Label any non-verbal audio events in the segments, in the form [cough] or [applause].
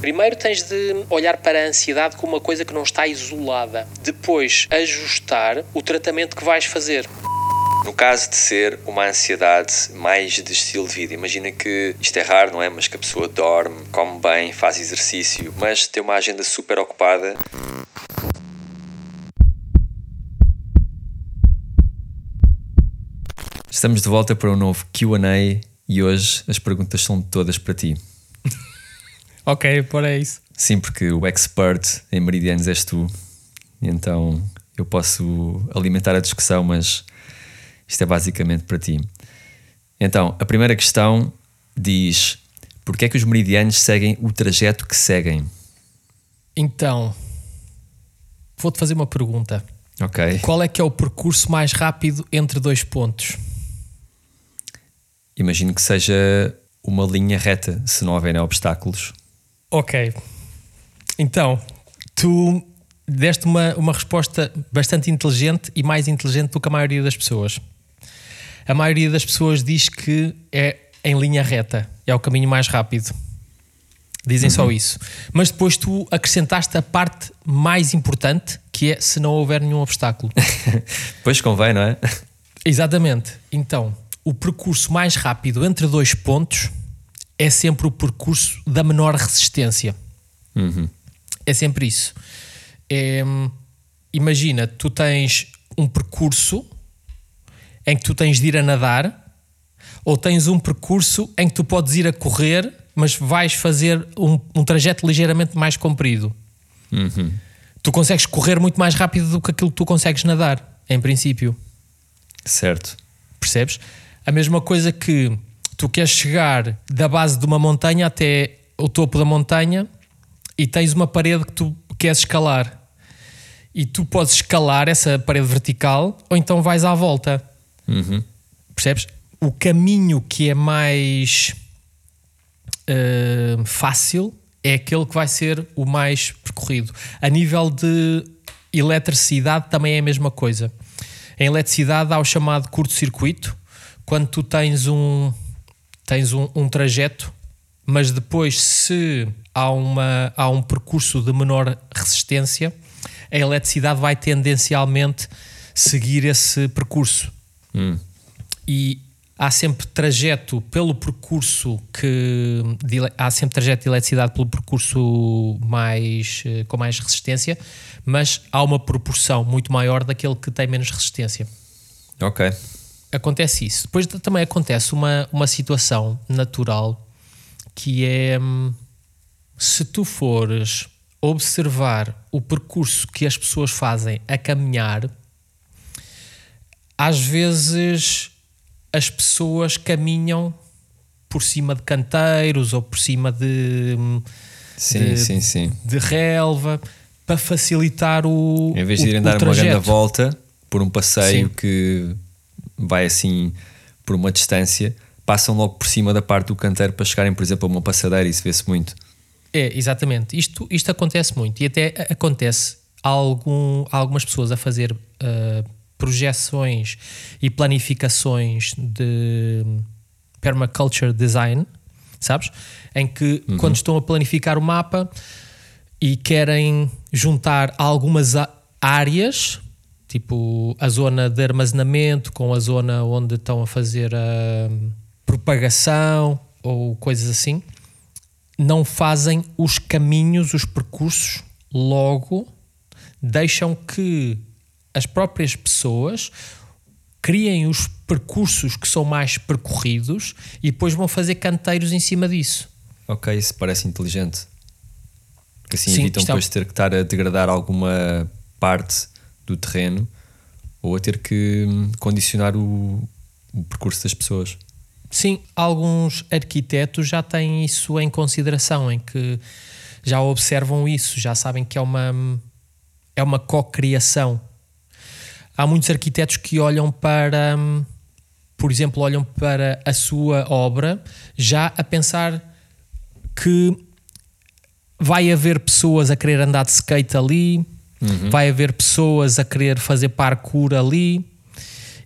Primeiro tens de olhar para a ansiedade como uma coisa que não está isolada. Depois, ajustar o tratamento que vais fazer. No caso de ser uma ansiedade mais de estilo de vida, imagina que isto é raro, não é? Mas que a pessoa dorme, come bem, faz exercício, mas tem uma agenda super ocupada. Estamos de volta para um novo QA e hoje as perguntas são todas para ti. Ok, por é isso. Sim, porque o expert em meridianos és tu, então eu posso alimentar a discussão, mas isto é basicamente para ti. Então, a primeira questão diz: Porquê é que os meridianos seguem o trajeto que seguem? Então, vou-te fazer uma pergunta. Ok. Qual é que é o percurso mais rápido entre dois pontos? Imagino que seja uma linha reta, se não houver obstáculos. Ok. Então, tu deste uma, uma resposta bastante inteligente e mais inteligente do que a maioria das pessoas a maioria das pessoas diz que é em linha reta, é o caminho mais rápido. Dizem uhum. só isso. Mas depois tu acrescentaste a parte mais importante, que é se não houver nenhum obstáculo. [laughs] pois convém, não é? Exatamente. Então, o percurso mais rápido entre dois pontos é sempre o percurso da menor resistência. Uhum. É sempre isso. É, imagina, tu tens um percurso em que tu tens de ir a nadar, ou tens um percurso em que tu podes ir a correr, mas vais fazer um, um trajeto ligeiramente mais comprido. Uhum. Tu consegues correr muito mais rápido do que aquilo que tu consegues nadar, em princípio. Certo. Percebes? A mesma coisa que tu queres chegar da base de uma montanha até o topo da montanha e tens uma parede que tu queres escalar. E tu podes escalar essa parede vertical ou então vais à volta. Uhum. Percebes? O caminho que é mais uh, fácil é aquele que vai ser o mais percorrido. A nível de eletricidade também é a mesma coisa. Em eletricidade há o chamado curto-circuito, quando tu tens um, tens um, um, trajeto, mas depois se há, uma, há um percurso de menor resistência, a eletricidade vai tendencialmente seguir esse percurso. Hum. E há sempre trajeto pelo percurso que de, há sempre trajeto de eletricidade pelo percurso mais eh, com mais resistência, mas há uma proporção muito maior daquele que tem menos resistência. Ok. Acontece isso. Depois também acontece uma, uma situação natural que é hum, se tu fores observar o percurso que as pessoas fazem a caminhar, às vezes as pessoas caminham por cima de canteiros ou por cima de, sim, de, sim, sim. de relva para facilitar o. Em vez de irem dar uma grande volta por um passeio que vai assim por uma distância, passam logo por cima da parte do canteiro para chegarem, por exemplo, a uma passadeira. Isso vê-se muito. É, exatamente. Isto, isto acontece muito e até acontece algum, algumas pessoas a fazer. Uh, projeções e planificações de permaculture design, sabes? Em que uhum. quando estão a planificar o mapa e querem juntar algumas áreas, tipo a zona de armazenamento com a zona onde estão a fazer a propagação ou coisas assim, não fazem os caminhos, os percursos logo, deixam que as próprias pessoas criem os percursos que são mais percorridos e depois vão fazer canteiros em cima disso. Ok, isso parece inteligente. Que assim Sim, evitam é depois é... ter que estar a degradar alguma parte do terreno ou a ter que hum, condicionar o, o percurso das pessoas. Sim, alguns arquitetos já têm isso em consideração, em que já observam isso, já sabem que é uma, hum, é uma co-criação há muitos arquitetos que olham para, hum, por exemplo, olham para a sua obra já a pensar que vai haver pessoas a querer andar de skate ali, uhum. vai haver pessoas a querer fazer parkour ali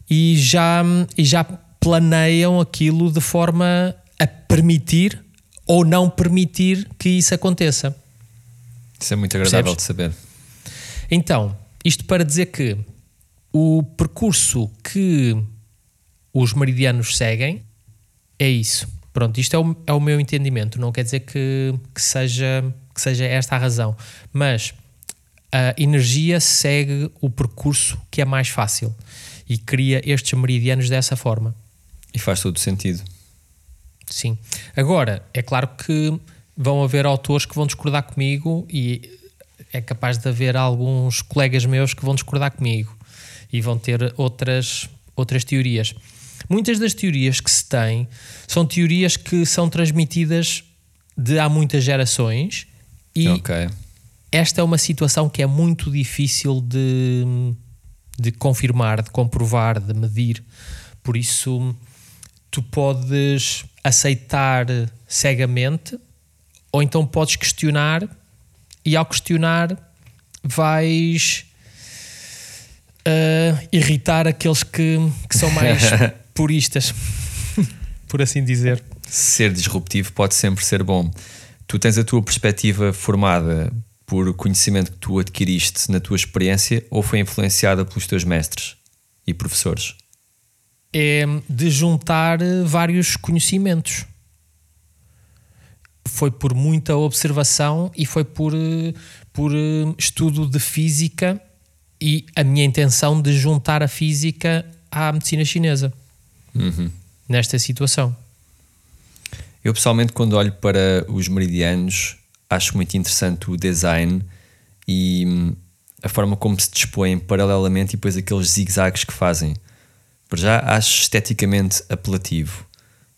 e já, e já planeiam aquilo de forma a permitir ou não permitir que isso aconteça. Isso é muito agradável Percebes? de saber. Então, isto para dizer que o percurso que os meridianos seguem é isso. Pronto, isto é o, é o meu entendimento. Não quer dizer que, que, seja, que seja esta a razão, mas a energia segue o percurso que é mais fácil e cria estes meridianos dessa forma. E faz todo sentido. Sim. Agora, é claro que vão haver autores que vão discordar comigo e é capaz de haver alguns colegas meus que vão discordar comigo e vão ter outras, outras teorias. Muitas das teorias que se têm são teorias que são transmitidas de há muitas gerações e ok. Esta é uma situação que é muito difícil de, de confirmar, de comprovar, de medir. Por isso, tu podes aceitar cegamente ou então podes questionar e ao questionar vais ah, irritar aqueles que, que são mais [laughs] puristas, por assim dizer. Ser disruptivo pode sempre ser bom. Tu tens a tua perspectiva formada por conhecimento que tu adquiriste na tua experiência ou foi influenciada pelos teus mestres e professores? é de juntar eh, vários conhecimentos. Foi por muita observação e foi por, eh, por eh, estudo de física e a minha intenção de juntar a física à medicina chinesa nesta situação. Eu pessoalmente, quando olho para os meridianos, acho muito interessante o design e hum, a forma como se dispõem paralelamente e depois aqueles zigzags que fazem. Por já acho esteticamente apelativo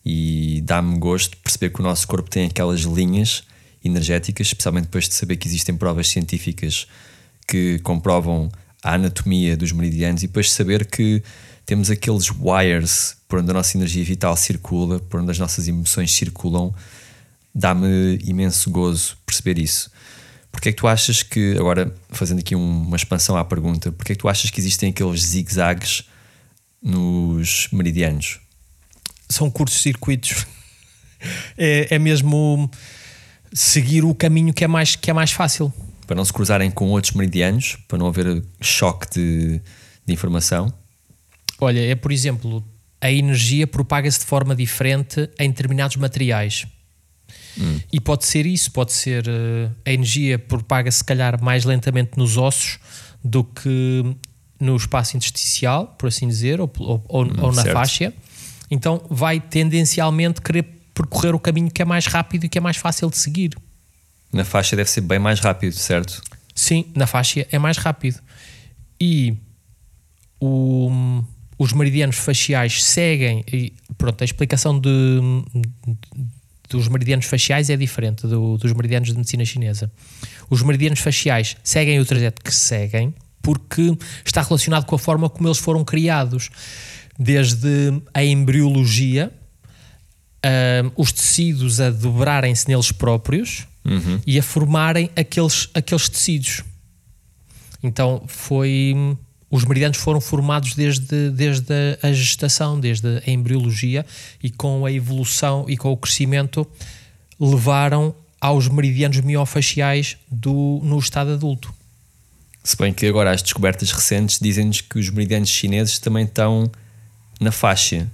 e dá-me gosto perceber que o nosso corpo tem aquelas linhas energéticas, especialmente depois de saber que existem provas científicas que comprovam a anatomia dos meridianos e depois saber que temos aqueles wires por onde a nossa energia vital circula, por onde as nossas emoções circulam, dá-me imenso gozo perceber isso. Porque é que tu achas que, agora fazendo aqui um- uma expansão à pergunta, porque é que tu achas que existem aqueles zigzags nos meridianos? São curtos-circuitos. [laughs] É, é mesmo seguir o caminho que é mais, que é mais fácil. Para não se cruzarem com outros meridianos, para não haver choque de, de informação? Olha, é por exemplo, a energia propaga-se de forma diferente em determinados materiais. E pode ser isso, pode ser eh, a energia propaga-se, se calhar, mais lentamente nos ossos do que no espaço intersticial, por assim dizer, ou, ou- ou- ou na certo. faixa. Então vai tendencialmente querer percorrer o caminho que é mais rápido e que é mais fácil de seguir. Na faixa deve ser bem mais rápido, certo? Sim, na faixa é mais rápido. E o- os meridianos faciais seguem. E, pronto, a explicação de, dos meridianos faciais é diferente do- dos meridianos de medicina chinesa. Os meridianos faciais seguem o trajeto que seguem porque está relacionado com a forma como eles foram criados. Desde a embriologia, ah, os tecidos a dobrarem-se neles próprios e a formarem aqueles, aqueles tecidos. Então foi. Os meridianos foram formados desde, desde a gestação, desde a embriologia, e com a evolução e com o crescimento levaram aos meridianos miofaciais do, no estado adulto. Se bem que agora as descobertas recentes dizem-nos que os meridianos chineses também estão na faixa.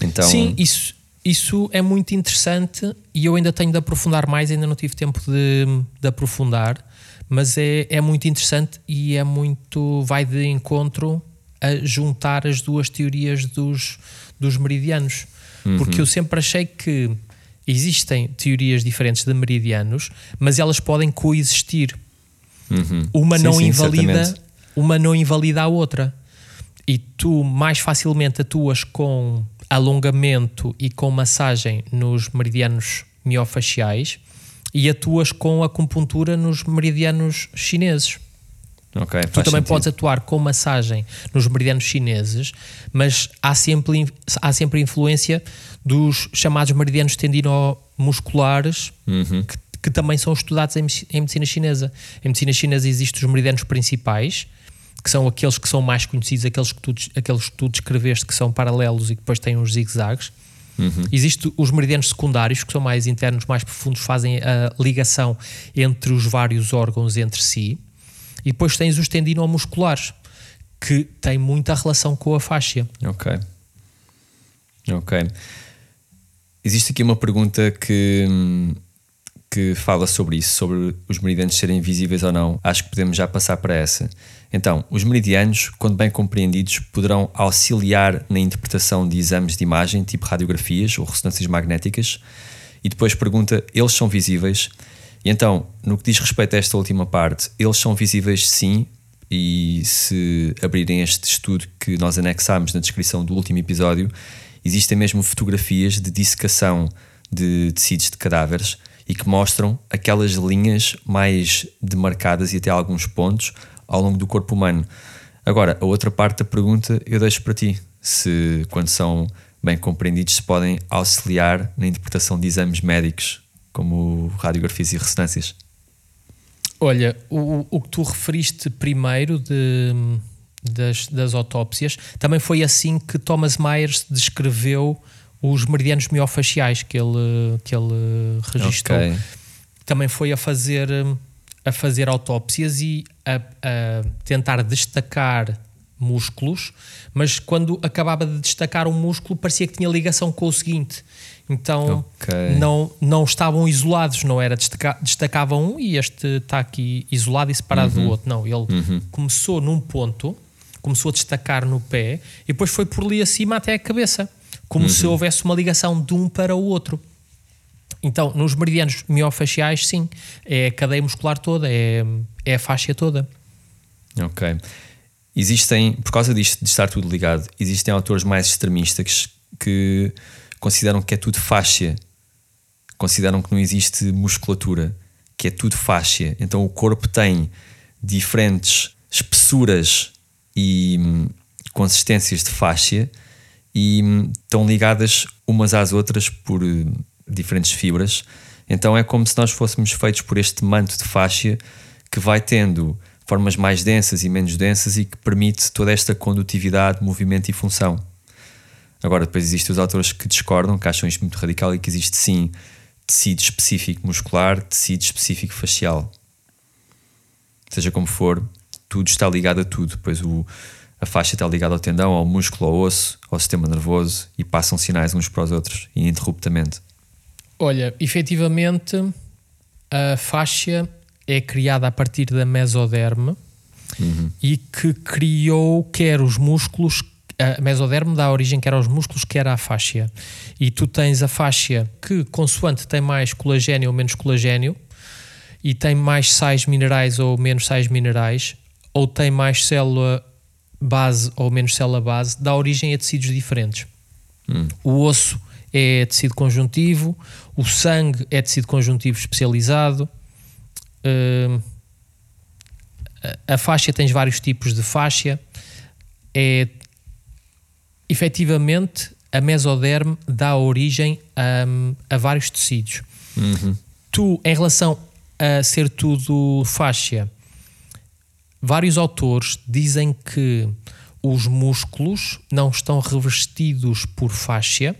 Então, Sim, isso, isso é muito interessante e eu ainda tenho de aprofundar mais, ainda não tive tempo de, de aprofundar, mas é, é muito interessante e é muito. vai de encontro a juntar as duas teorias dos, dos meridianos. Porque eu sempre achei que existem teorias diferentes de meridianos, mas elas podem coexistir. Uma Sim, não sim, invalida certamente. uma não invalida a outra. E tu mais facilmente atuas com alongamento e com massagem nos meridianos miofaciais e atuas com acupuntura nos meridianos chineses. ok, Tu também sentido. podes atuar com massagem nos meridianos chineses, mas há sempre, há sempre influência dos chamados meridianos tendinomusculares, Uhum. que, que também são estudados em, em medicina chinesa. Em medicina chinesa existem os meridianos principais, que são aqueles que são mais conhecidos, aqueles que tu, aqueles que tu descreveste que são paralelos e que depois têm uns zigzags. Existem os meridianos secundários, que são mais internos, mais profundos, fazem a ligação entre os vários órgãos entre si. E depois tens os tendinomusculares, que têm muita relação com a fáscia. Ok. Ok. Existe aqui uma pergunta que, que fala sobre isso, sobre os meridianos serem visíveis ou não. Acho que podemos já passar para essa. Então, os meridianos, quando bem compreendidos, poderão auxiliar na interpretação de exames de imagem, tipo radiografias ou ressonâncias magnéticas. E depois pergunta: eles são visíveis? E então, no que diz respeito a esta última parte, eles são visíveis sim, e se abrirem este estudo que nós anexámos na descrição do último episódio, existem mesmo fotografias de dissecação de tecidos de cadáveres e que mostram aquelas linhas mais demarcadas e até alguns pontos ao longo do corpo humano. Agora, a outra parte da pergunta eu deixo para ti, se quando são bem compreendidos se podem auxiliar na interpretação de exames médicos, como radiografias e ressonâncias. Olha, o, o que tu referiste primeiro de, das, das autópsias, também foi assim que Thomas Myers descreveu os meridianos miofaciais que ele, que ele registrou. Ok. Também foi a fazer, a fazer autópsias e a, a tentar destacar músculos, mas quando acabava de destacar um músculo parecia que tinha ligação com o seguinte. Então Ok. não, não estavam isolados, não era destaca, destacava um e este está aqui isolado e separado do outro. Não, ele começou num ponto, começou a destacar no pé e depois foi por ali acima até a cabeça, como se houvesse uma ligação de um para o outro. Então, nos meridianos miofaciais, sim, é a cadeia muscular toda, é, é a faixa toda. Ok. Existem, por causa disto de estar tudo ligado, existem autores mais extremistas que consideram que é tudo fáscia, consideram que não existe musculatura, que é tudo fáscia. Então o corpo tem diferentes espessuras e hum, consistências de fáscia e hum, estão ligadas umas às outras por hum, diferentes fibras. Então é como se nós fôssemos feitos por este manto de fáscia que vai tendo formas mais densas e menos densas e que permite toda esta condutividade, movimento e função. Agora, depois existem os autores que discordam, que acham isto muito radical e que existe sim tecido específico muscular, tecido específico facial. Seja como for, tudo está ligado a tudo. Pois o, a faixa está ligada ao tendão, ao músculo, ao osso, ao sistema nervoso e passam sinais uns para os outros, ininterruptamente. Olha, efetivamente, a faixa é criada a partir da mesoderme e que criou quer os músculos, a mesoderme dá origem quer aos músculos, quer à faixa. E tu tens a faixa que, consoante tem mais colagênio ou menos colagênio, e tem mais sais minerais ou menos sais minerais, ou tem mais célula base ou menos célula base, dá origem a tecidos diferentes. O osso é tecido conjuntivo, o sangue é tecido conjuntivo especializado. Hum, a- faixa tens vários tipos de faixa. É efetivamente a mesoderme dá origem a, a vários tecidos. Tu, em relação a ser tudo faixa, vários autores dizem que os músculos não estão revestidos por faixa.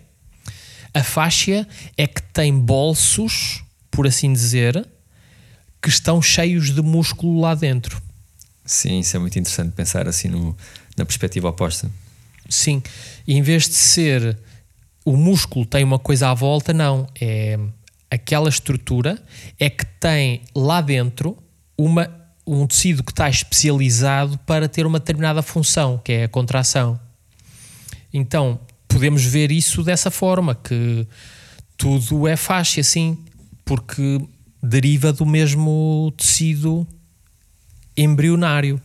A faixa é que tem bolsos, por assim dizer, que estão cheios de músculo lá dentro. Sim, isso é muito interessante pensar assim no, na perspectiva oposta. Sim, e em vez de ser o músculo tem uma coisa à volta, não. É aquela estrutura é que tem lá dentro uma, um tecido que está especializado para ter uma determinada função, que é a contração. Então, podemos ver isso dessa forma, que tudo é faixa, sim, porque deriva do mesmo tecido embrionário.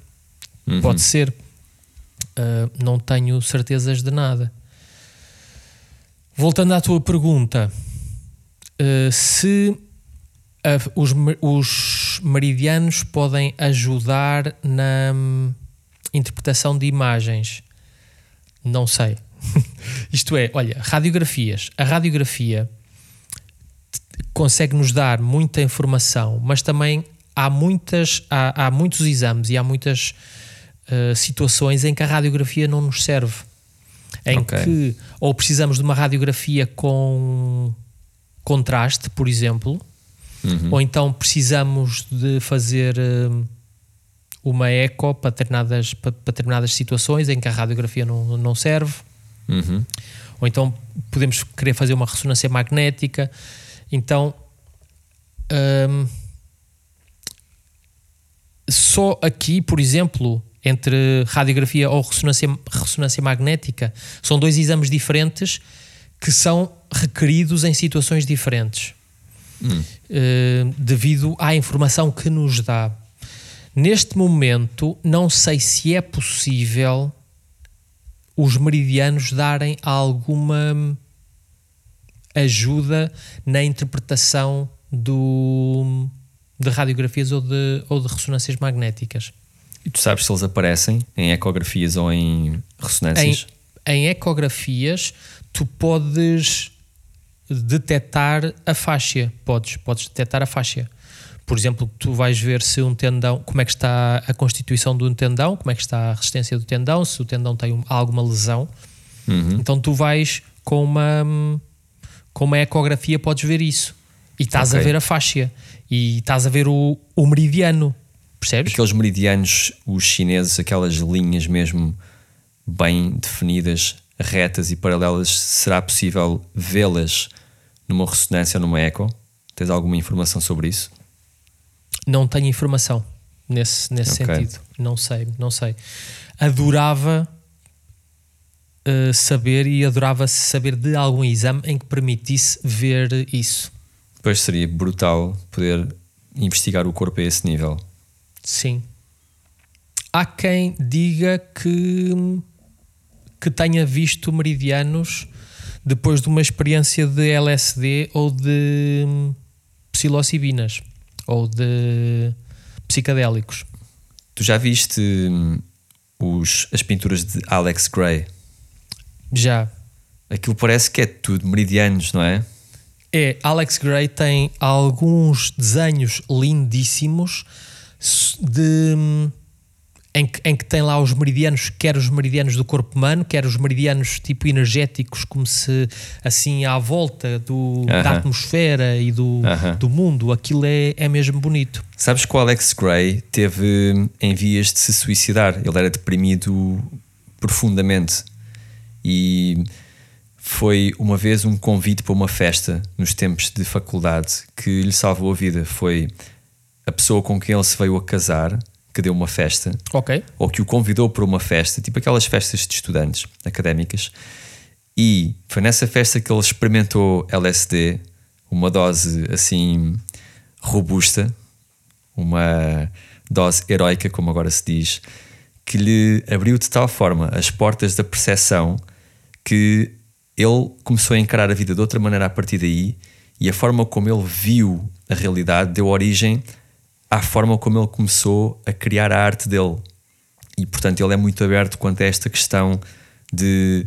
Pode ser. Uh, não tenho certezas de nada. Voltando à tua pergunta, uh, se os, os meridianos podem ajudar na hum, interpretação de imagens, não sei. [laughs] Isto é, olha, radiografias. A radiografia consegue nos dar muita informação, mas também há, muitas, há, há muitos exames e há muitas uh, situações em que a radiografia não nos serve. em Ok. que ou precisamos de uma radiografia com contraste, por exemplo, ou então precisamos de fazer hum, uma eco para determinadas, para, para determinadas situações em que a radiografia não, não serve, Uhum. ou então podemos querer fazer uma ressonância magnética. Então, hum, só aqui, por exemplo, entre radiografia ou ressonância, ressonância magnética, são dois exames diferentes que são requeridos em situações diferentes, eh, devido à informação que nos dá. Neste momento, não sei se é possível os meridianos darem alguma ajuda na interpretação do, de radiografias ou de, ou de ressonâncias magnéticas. E tu sabes se eles aparecem em ecografias ou em Em, ressonâncias? em ecografias, tu podes detectar a faixa. Podes, podes detectar a faixa. Por exemplo, tu vais ver se um tendão, como é que está a constituição de um tendão, como é que está a resistência do tendão, se o tendão tem um- alguma lesão. Uhum. Então tu vais com uma, com uma ecografia, podes ver isso. E estás Ok. a ver a faixa. E estás a ver o, o meridiano. Percebes? Aqueles meridianos, os chineses, aquelas linhas mesmo bem definidas, retas e paralelas, será possível vê-las numa ressonância ou numa eco? Tens alguma informação sobre isso? Não tenho informação nesse, nesse Ok. sentido. Não sei, não sei. Adorava eh, saber e adorava saber de algum exame em que permitisse ver isso. Depois seria brutal poder investigar o corpo a esse nível. Sim. Há quem diga que, que tenha visto meridianos depois de uma experiência de LSD ou de psilocibinas ou de psicadélicos. Tu já viste hum, os, as pinturas de Alex Gray? Já. Aquilo parece que é tudo meridianos, não é? É, Alex Gray tem alguns desenhos lindíssimos de, em, que, em que tem lá os meridianos, quer os meridianos do corpo humano, quer os meridianos tipo energéticos, como se assim à volta do, da Aham. atmosfera e do, Aham. do mundo. Aquilo é, é mesmo bonito. Sabes que o Alex Gray teve em vias de se suicidar. Ele era deprimido profundamente. E foi uma vez um convite para uma festa nos tempos de faculdade que lhe salvou a vida. Foi a pessoa com quem ele se veio a casar que deu uma festa. Ok. ou que o convidou para uma festa, tipo aquelas festas de estudantes académicas, e foi nessa festa que ele experimentou LSD, uma dose assim robusta, uma dose heroica, como agora se diz, que lhe abriu de tal forma as portas da percepção que ele começou a encarar a vida de outra maneira a partir daí. E a forma como ele viu a realidade deu origem à forma como ele começou a criar a arte dele. E portanto ele é muito aberto quanto a esta questão de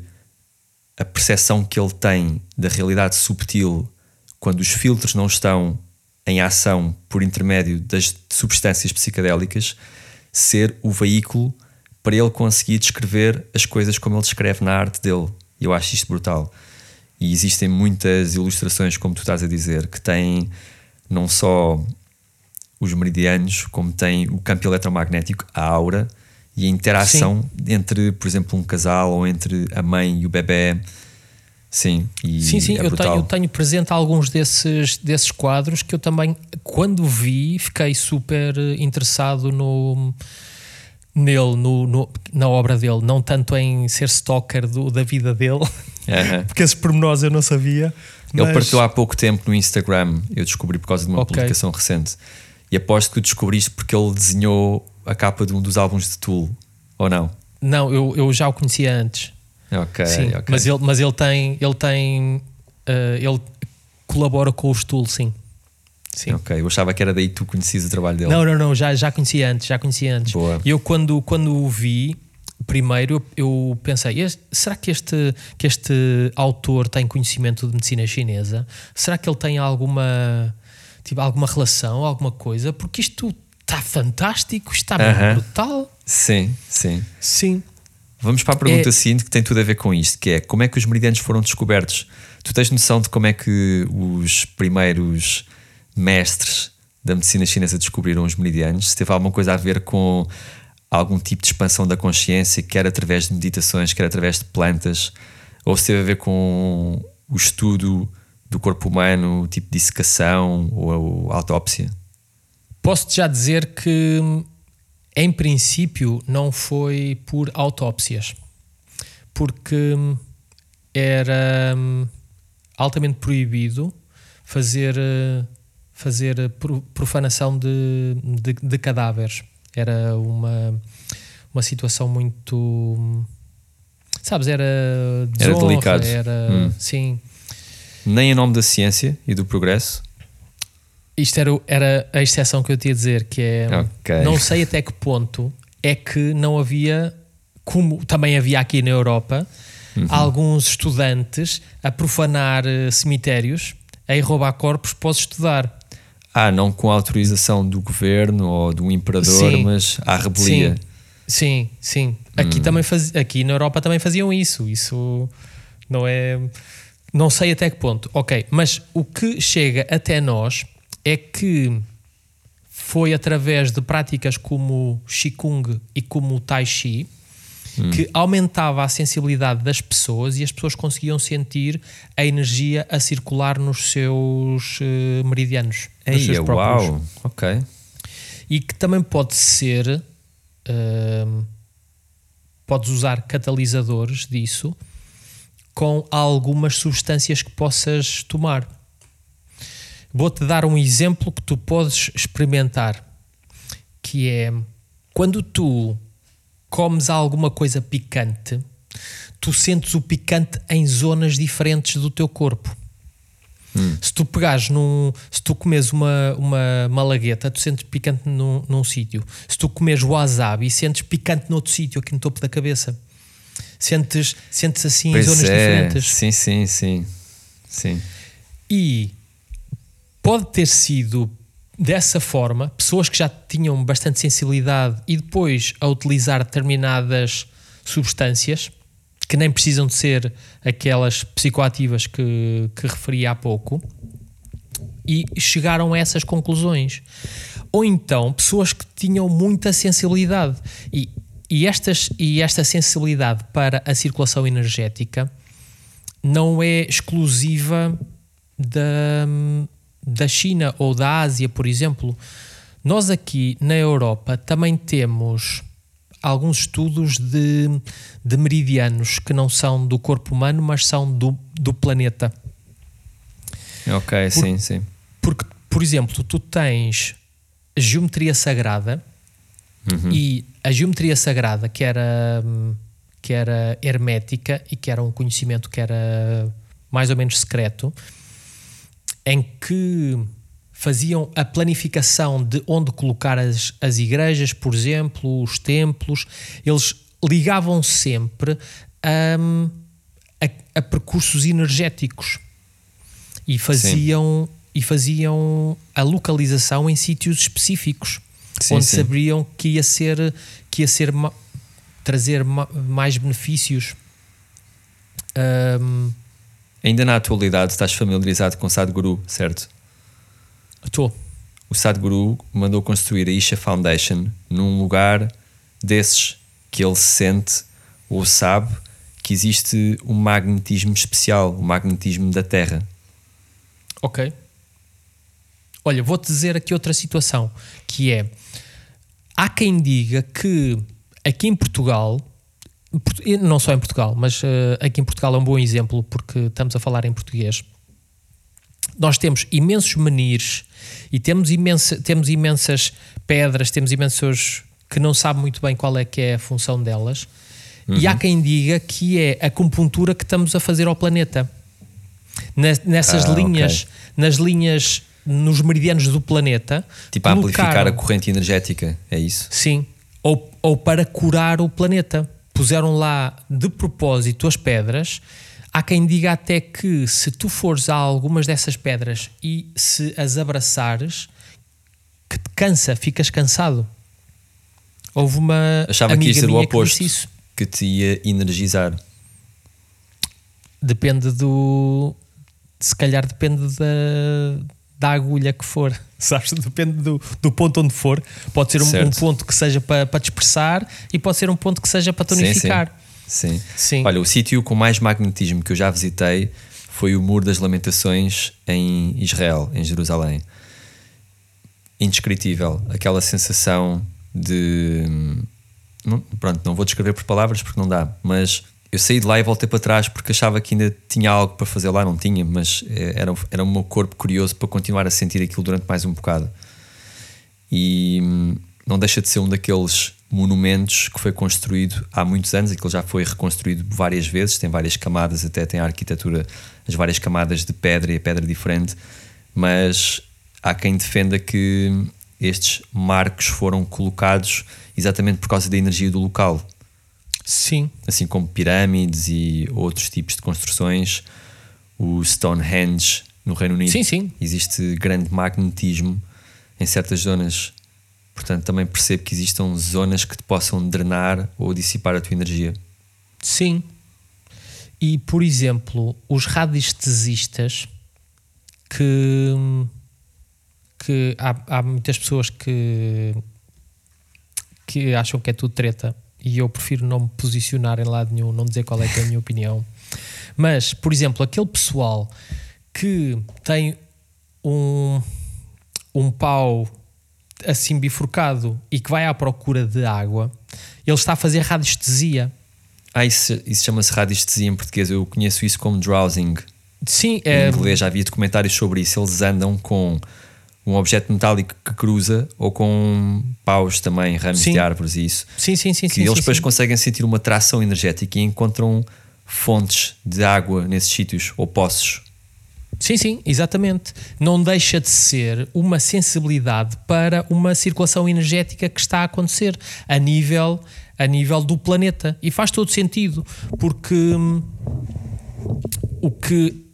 a percepção que ele tem da realidade subtil quando os filtros não estão em ação por intermédio das substâncias psicadélicas ser o veículo para ele conseguir descrever as coisas como ele descreve na arte dele. Eu acho isto brutal. E existem muitas ilustrações, como tu estás a dizer, que têm não só os meridianos, como tem o campo eletromagnético, a aura e a interação entre, por exemplo, um casal ou entre a mãe e o bebê. Sim, Sim, sim, é eu, tenho, eu tenho presente alguns desses, desses quadros que eu também, quando vi, fiquei super eh, interessado no, nele, no, no- na obra dele. Não tanto em ser stalker do- da vida dele, Aham. [laughs] porque esses pormenores eu não sabia. Ele mas- partilhou há pouco tempo no Instagram, eu descobri por causa de uma Ok. publicação recente. E aposto que tu descobriste porque ele desenhou a capa de um dos álbuns de Tool, ou não? Não, eu, eu já o conhecia antes. Ok, sim, mas ele, mas ele tem, ele tem, eh, ele colabora com o Stool, sim. Sim. Ok, eu achava que era daí que tu conhecias o trabalho dele. Não, não, não, já, já conhecia antes, já conhecia antes. Boa. E eu quando, quando o vi, primeiro eu, eu pensei, "Este- será que este, que este autor tem conhecimento de medicina chinesa? Será que ele tem alguma, tipo, alguma relação, alguma coisa? Porque isto está fantástico, está Aham. brutal. Sim, sim. Sim. Vamos para a pergunta É- seguinte que tem tudo a ver com isto, que é como é que os meridianos foram descobertos? Tu tens noção de como é que os primeiros mestres da medicina chinesa descobriram os meridianos? Se teve alguma coisa a ver com algum tipo de expansão da consciência, quer através de meditações, quer através de plantas, ou se teve a ver com o estudo do corpo humano, tipo de dissecação ou autópsia? Posso-te já dizer que, em princípio, não foi por autópsias, porque era hum, altamente proibido fazer, eh, fazer pro- profanação de, de, de cadáveres. Era uma, uma situação muito. hum, Sabes, era desonra, delicado. Era, Hum. sim. Nem em nome da ciência e do progresso? Isto era, era a exceção que eu te ia dizer, que é Ok. não sei até que ponto é que não havia, como também havia aqui na Europa, Uhum. alguns estudantes a profanar eh, cemitérios, a ir roubar corpos para os estudar. Ah, não com a autorização do governo ou do imperador, Sim. mas à rebelia. Sim, sim. Hum. Aqui, também faz, aqui na Europa também faziam isso. Isso não é. Não sei até que ponto. Ok, mas o que chega até nós é que foi através de práticas como Qigong e como Tai Chi que aumentava a sensibilidade das pessoas e as pessoas conseguiam sentir a energia a circular nos seus eh, meridianos. nos Ei, seus próprios uau, ok. e que também pode ser hum, podes usar catalisadores disso com algumas substâncias que possas tomar. Vou-te dar um exemplo que tu podes experimentar, que é quando tu comes alguma coisa picante, tu sentes o picante em zonas diferentes do teu corpo. Se tu pegares num. Se tu comes uma, uma malagueta, tu sentes picante num, num sítio. Se tu comes wasabi, sentes picante noutro sítio, aqui no topo da cabeça. Sentes, sentes assim em Pois zonas é, diferentes. sim, sim, sim. Sim. E pode ter sido dessa forma, pessoas que já tinham bastante sensibilidade e depois a utilizar determinadas substâncias que nem precisam de ser aquelas psicoativas que, que referi há pouco e chegaram a essas conclusões. Ou então pessoas que tinham muita sensibilidade e, e, estas, e esta sensibilidade para a circulação energética não é exclusiva da, da China ou da Ásia, por exemplo. Nós aqui na Europa também temos alguns estudos de, de meridianos que não são do corpo humano, mas são do, do planeta. Ok, sim, sim. Porque, por exemplo, tu tens geometria sagrada e a geometria sagrada que era, que era hermética e que era um conhecimento que era mais ou menos secreto, em que faziam a planificação de onde colocar as, as igrejas, por exemplo, os templos, eles ligavam sempre hum, a, a percursos energéticos. E faziam e faziam a localização em sítios específicos Sim, onde sim. sabiam que ia ser que ia ser trazer ma- mais benefícios Ahm, Ainda na atualidade estás familiarizado com o Sadhguru, certo? estou O Sadhguru mandou construir a Isha Foundation num lugar desses que ele sente ou sabe que existe um magnetismo especial, o magnetismo da Terra. Ok. Olha, vou-te dizer aqui outra situação, que é há quem diga que aqui em Portugal, Port- e não só em Portugal, mas eh, aqui em Portugal é um bom exemplo porque estamos a falar em português. Nós temos imensos menires e temos, imensa, temos imensas pedras, temos imensos que não sabe muito bem qual é que é a função delas. E há quem diga que é a acupuntura que estamos a fazer ao planeta. Nessas Ah, linhas, nas linhas, nos meridianos do planeta. Tipo a amplificar colocaram- a corrente energética, é isso? Sim. Ou, ou para curar o planeta. Puseram lá de propósito as pedras. Há quem diga até que se tu fores a algumas dessas pedras e se as abraçares, que te cansa, ficas cansado. Houve uma Achava que amiga ia ser o oposto. isso. que te ia energizar? Depende do. Se calhar depende da, da agulha que for, [laughs] sabes? Depende do, do ponto onde for. Pode ser um, um ponto que seja para, para dispersar e pode ser um ponto que seja para Sim, tonificar. Sim. Sim. Olha, o sítio com mais magnetismo que eu já visitei foi o Muro das Lamentações em Israel, em Jerusalém. Indescritível. Aquela sensação de. não- pronto, não vou descrever por palavras porque não dá, mas eu saí de lá e voltei para trás porque achava que ainda tinha algo para fazer lá, não tinha, mas eh, era, era o meu corpo curioso para continuar a sentir aquilo durante mais um bocado. E hum, não deixa de ser um daqueles monumentos que foi construído há muitos anos, aquilo já foi reconstruído várias vezes, tem várias camadas, até tem a arquitetura, as várias camadas de pedra e a pedra diferente, mas há quem defenda que estes marcos foram colocados exatamente por causa da energia do local, Sim. assim como pirâmides e outros tipos de construções, o Stonehenge no Reino Unido. Sim, sim. Existe grande magnetismo em certas zonas. Portanto, também percebo que existam zonas que te possam drenar ou dissipar a tua energia. Sim. E, por exemplo, os radiestesistas que, que há, há muitas pessoas que, que acham que é tudo treta e eu prefiro não me posicionar em lado nenhum, não dizer qual é, é a minha opinião. Mas, por exemplo, aquele pessoal que tem um, um pau assim bifurcado e que vai à procura de água, ele está a fazer radiestesia. Ah, isso, isso chama-se radiestesia em português. Eu conheço isso como drowsing. Sim, Em é, inglês já havia documentários sobre isso. Eles andam com um objeto metálico que cruza ou com paus também, ramos Sim. de árvores e isso. sim, sim, sim, que sim, eles sim, depois conseguem sentir uma tração energética e encontram fontes de água nesses sítios ou poços. Sim, sim, exatamente. Não deixa de ser uma sensibilidade para uma circulação energética que está a acontecer a nível, a nível do planeta. E faz todo sentido, porque hum, o que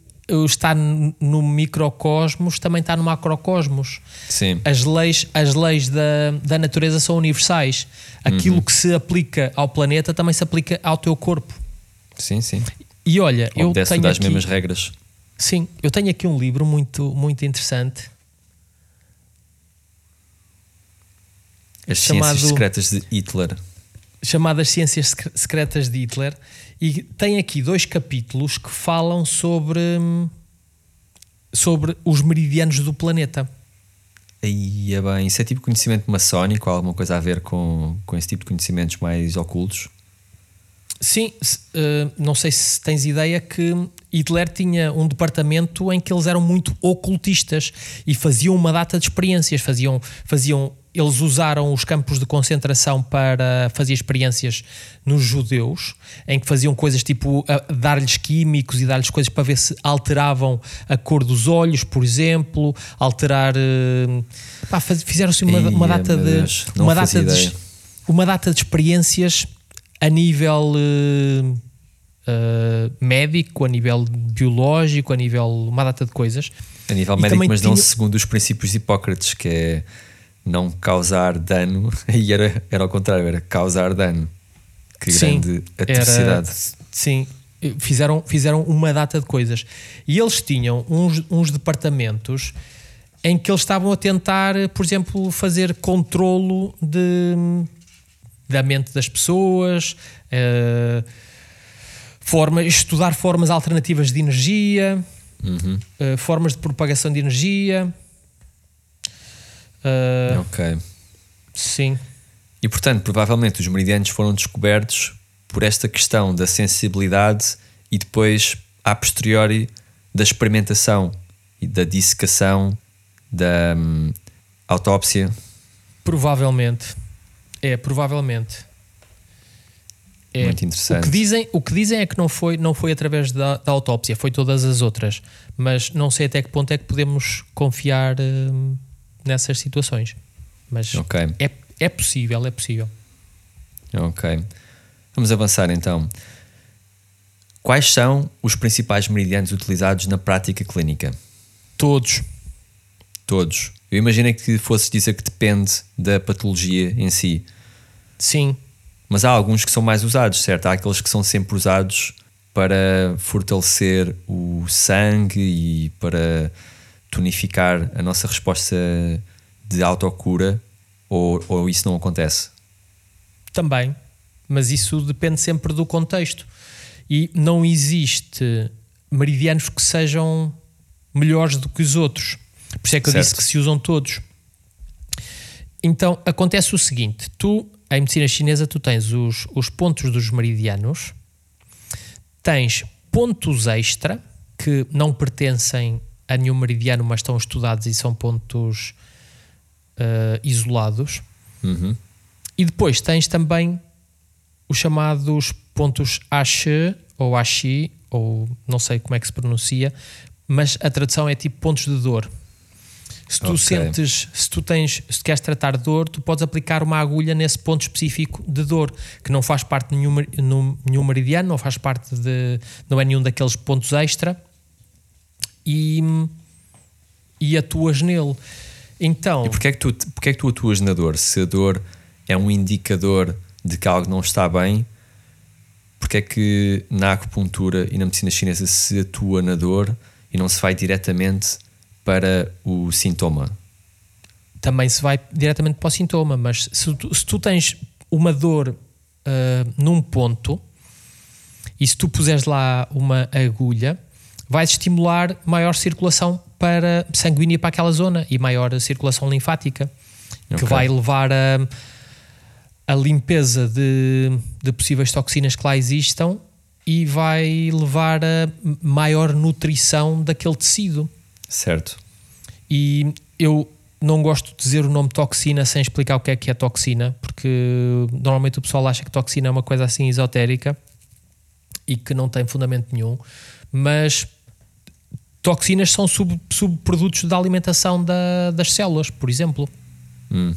está no microcosmos também está no macrocosmos. Sim. As leis, as leis da, da natureza são universais. Aquilo Uhum. que se aplica ao planeta também se aplica ao teu corpo. Sim, sim. E olha, eu Obedece tenho tudo às aqui, mesmas regras. Sim, eu tenho aqui um livro muito, muito interessante As Chamado- ciências secretas de Hitler. Chamado As Ciências Secre- Secretas de Hitler e tem aqui dois capítulos que falam sobre, hum, sobre os meridianos do planeta. Aí é bem. Isso é tipo conhecimento maçónico, alguma coisa a ver com, com esse tipo de conhecimentos mais ocultos? Sim, eh, não sei se tens ideia que Hitler tinha um departamento em que eles eram muito ocultistas e faziam uma data de experiências, faziam, faziam eles usaram os campos de concentração para fazer experiências nos judeus, em que faziam coisas tipo a- dar-lhes químicos e dar-lhes coisas para ver se alteravam a cor dos olhos, por exemplo, alterar. eh, pá, Fizeram-se uma, uma data de. Deus, não uma data de, uma data de experiências a nível eh, eh, médico, a nível biológico, a nível uma data de coisas. A nível E médico, mas não tinha- segundo os princípios de Hipócrates, que é não causar dano. [laughs] E era, era ao contrário, era causar dano. Que Sim, grande era- atrocidade. sim, fizeram, fizeram uma data de coisas. E eles tinham uns, uns departamentos em que eles estavam a tentar, por exemplo, fazer controlo de, da mente das pessoas, eh, forma, estudar formas alternativas de energia, Uhum. eh, formas de propagação de energia. Eh, Ok. Sim, E portanto, provavelmente os meridianos foram descobertos por esta questão da sensibilidade e depois, a posteriori, da experimentação e da dissecação, da hum, autópsia. provavelmente. É, provavelmente. É. Muito interessante. O que dizem, o que dizem é que não foi, não foi através da, da autópsia, foi todas as outras. Mas não sei até que ponto é que podemos confiar hum, nessas situações. Mas Ok. é, é possível, é possível. Ok. Vamos avançar então. Quais são os principais meridianos utilizados na prática clínica? Todos. Todos. Eu imaginei que fosse dizer que depende da patologia em si, Sim. Mas há alguns que são mais usados, certo? Há aqueles que são sempre usados para fortalecer o sangue e para tonificar a nossa resposta de autocura, ou, ou isso não acontece? Também, mas isso depende sempre do contexto. E não existe meridianos que sejam melhores do que os outros. Por isso é que eu Certo. disse que se usam todos. Então acontece o seguinte: tu, em medicina chinesa, tu tens os, os pontos dos meridianos, tens pontos extra que não pertencem a nenhum meridiano, mas estão estudados e são pontos eh, isolados. Uhum. E depois tens também os chamados pontos H ou Ashi, ou não sei como é que se pronuncia, mas a tradução é tipo pontos de dor. Se tu Ok. sentes, se tu tens, se queres tratar dor, tu podes aplicar uma agulha nesse ponto específico de dor, que não faz parte de nenhum, nenhum meridiano, não faz parte de, não é nenhum daqueles pontos extra, e, e atuas nele. Então, E porquê é, que tu, porquê é que tu atuas na dor? Se a dor é um indicador de que algo não está bem, porquê é que na acupuntura e na medicina chinesa se atua na dor e não se vai diretamente para o sintoma? também se vai diretamente para o sintoma, mas se tu, se tu tens uma dor ah, num ponto e se tu puseres lá uma agulha, vais estimular maior circulação para sanguínea para aquela zona e maior circulação linfática, que Ok. vai levar a, a limpeza de, de possíveis toxinas que lá existam e vai levar a maior nutrição daquele tecido. Certo? E eu não gosto de dizer o nome toxina sem explicar o que é que é toxina, porque normalmente o pessoal acha que toxina é uma coisa assim esotérica e que não tem fundamento nenhum, mas toxinas são sub- subprodutos da alimentação da- das células, por exemplo. Hum.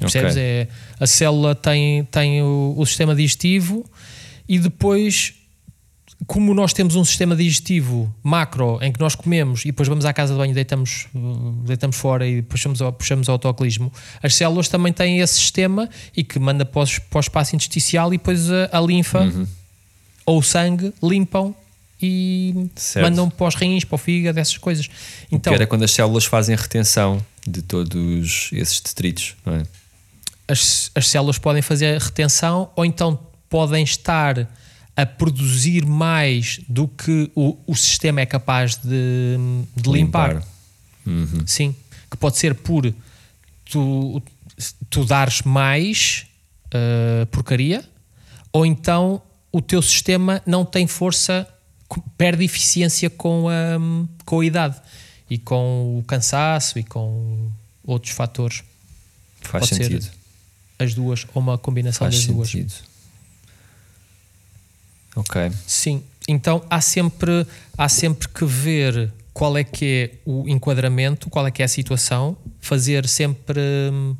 Percebes? Ok. É, a célula tem, tem o, o sistema digestivo e depois, como nós temos um sistema digestivo macro em que nós comemos e depois vamos à casa de banho deitamos, deitamos fora e puxamos, puxamos ao autocolismo, as células também têm esse sistema e que manda para, os- para o espaço intersticial e depois a, a linfa Uhum. ou o sangue limpam e Certo. mandam para os rins, para o fígado, essas coisas. Então, que era quando as células fazem a retenção de todos esses detritos, não é? as, as células podem fazer a retenção ou então podem estar a produzir mais do que o, o sistema é capaz de, de limpar. Uhum. Sim, que pode ser por tu, tu dares mais uh, porcaria ou então o teu sistema não tem força, perde eficiência com a, com a idade e com o cansaço e com outros fatores. Faz Pode ser. sentido. As duas ou uma combinação Faz das duas. sentido. Ok. Sim, então há sempre, há sempre que ver qual é que é o enquadramento, qual é que é a situação, fazer sempre hum,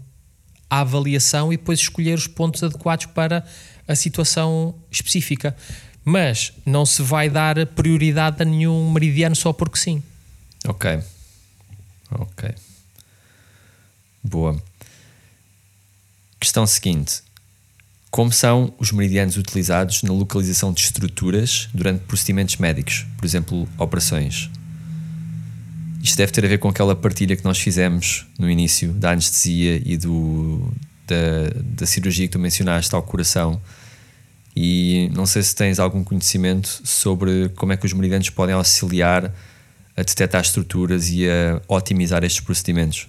a avaliação e depois escolher os pontos adequados para a situação específica. Mas não se vai dar prioridade a nenhum meridiano só porque sim. Ok. Ok. Boa. Questão seguinte. Como são os meridianos utilizados na localização de estruturas durante procedimentos médicos, por exemplo, operações? Isto deve ter a ver com aquela partilha que nós fizemos no início da anestesia e do, da, da cirurgia que tu mencionaste ao coração. E não sei se tens algum conhecimento sobre como é que os meridianos podem auxiliar a detectar estruturas e a otimizar estes procedimentos.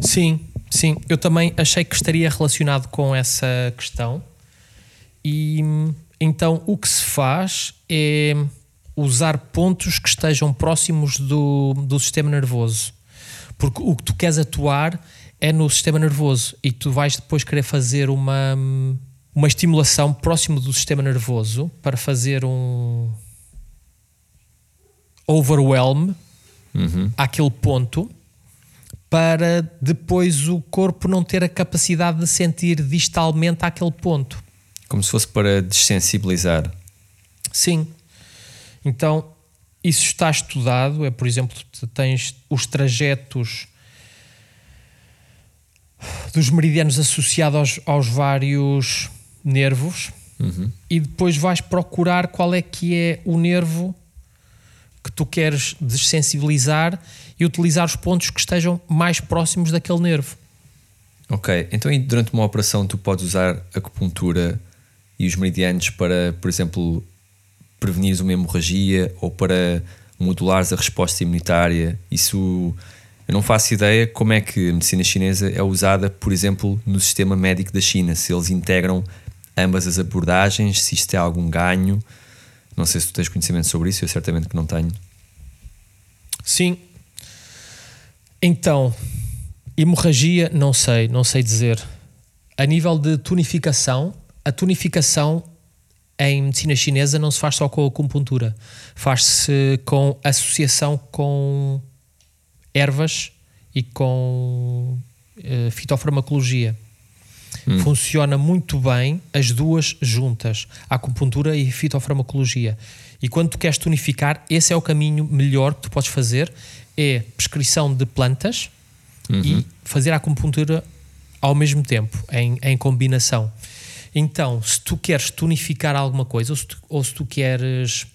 Sim, sim. Eu também achei que estaria relacionado com essa questão. E então o que se faz é usar pontos que estejam próximos do, do sistema nervoso. Porque o que tu queres atuar é no sistema nervoso e tu vais depois querer fazer uma, uma estimulação próximo do sistema nervoso para fazer um overwhelm Uhum. àquele ponto para depois o corpo não ter a capacidade de sentir distalmente àquele ponto. Como se fosse para dessensibilizar. Sim. Então, isso está estudado. É, por exemplo, tens os trajetos dos meridianos associados aos, aos vários nervos e depois vais procurar qual é que é o nervo que tu queres desensibilizar e utilizar os pontos que estejam mais próximos daquele nervo. Ok, então durante uma operação tu podes usar acupuntura e os meridianos para, por exemplo, prevenires uma hemorragia ou para modulares a resposta imunitária. Isso eu não faço ideia como é que a medicina chinesa é usada, por exemplo, no sistema médico da China, se eles integram ambas as abordagens, se isto é algum ganho. Não sei se tu tens conhecimento sobre isso, eu certamente que não tenho. Sim. Então, hemorragia, não sei, não sei dizer. A nível de tonificação, a tonificação em medicina chinesa não se faz só com a acupuntura, faz-se com associação com ervas e com eh, fitofarmacologia. Funciona muito bem as duas juntas, a acupuntura e a fitofarmacologia. E quando tu queres tonificar, esse é o caminho melhor que tu podes fazer, é prescrição de plantas e fazer a acupuntura ao mesmo tempo, em, em combinação. Então, se tu queres tonificar alguma coisa, ou se tu, ou se tu queres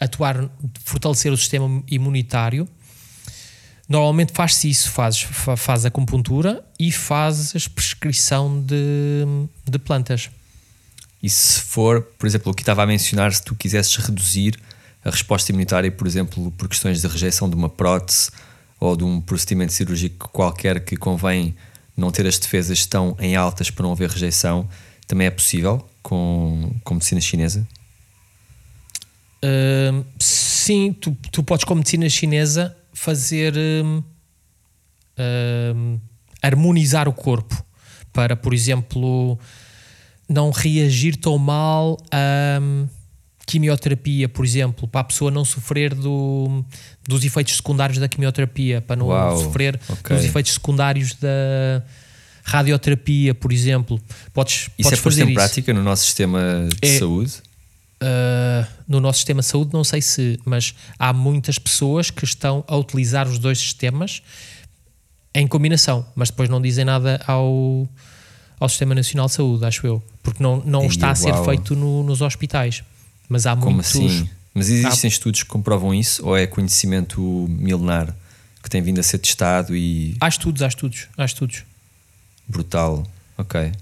atuar, fortalecer o sistema imunitário, normalmente faz-se isso, fazes, fa- faz acupuntura e fazes prescrição de, de plantas. E se for, por exemplo, o que estava a mencionar, se tu quisesses reduzir a resposta imunitária, por exemplo, por questões de rejeição de uma prótese ou de um procedimento cirúrgico qualquer que convém não ter as defesas tão em altas para não haver rejeição, também é possível com, com medicina chinesa? Hum, sim, tu, tu podes, com medicina chinesa, fazer hum, hum, harmonizar o corpo para, por exemplo, não reagir tão mal a hum, quimioterapia, por exemplo, para a pessoa não sofrer do, dos efeitos secundários da quimioterapia, para não Uau, sofrer ok. dos efeitos secundários da radioterapia, por exemplo. Podes, Isso podes é fazer em prática no nosso sistema de É- saúde? Uh, no nosso sistema de saúde, não sei se, mas há muitas pessoas que estão a utilizar os dois sistemas em combinação, mas depois não dizem nada ao, ao Sistema Nacional de Saúde, acho eu, porque não, não Ei, está a ser uau. feito no- nos hospitais. Mas há Como muitos. assim? Mas existem estudos que comprovam isso ou é conhecimento milenar que tem vindo a ser testado e Há estudos, há estudos, há estudos. brutal? Ok.